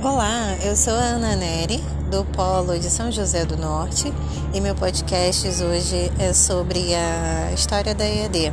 Olá, eu sou a Ana Neri, do Polo de São José do Norte, e meu podcast hoje é sobre a história da EAD.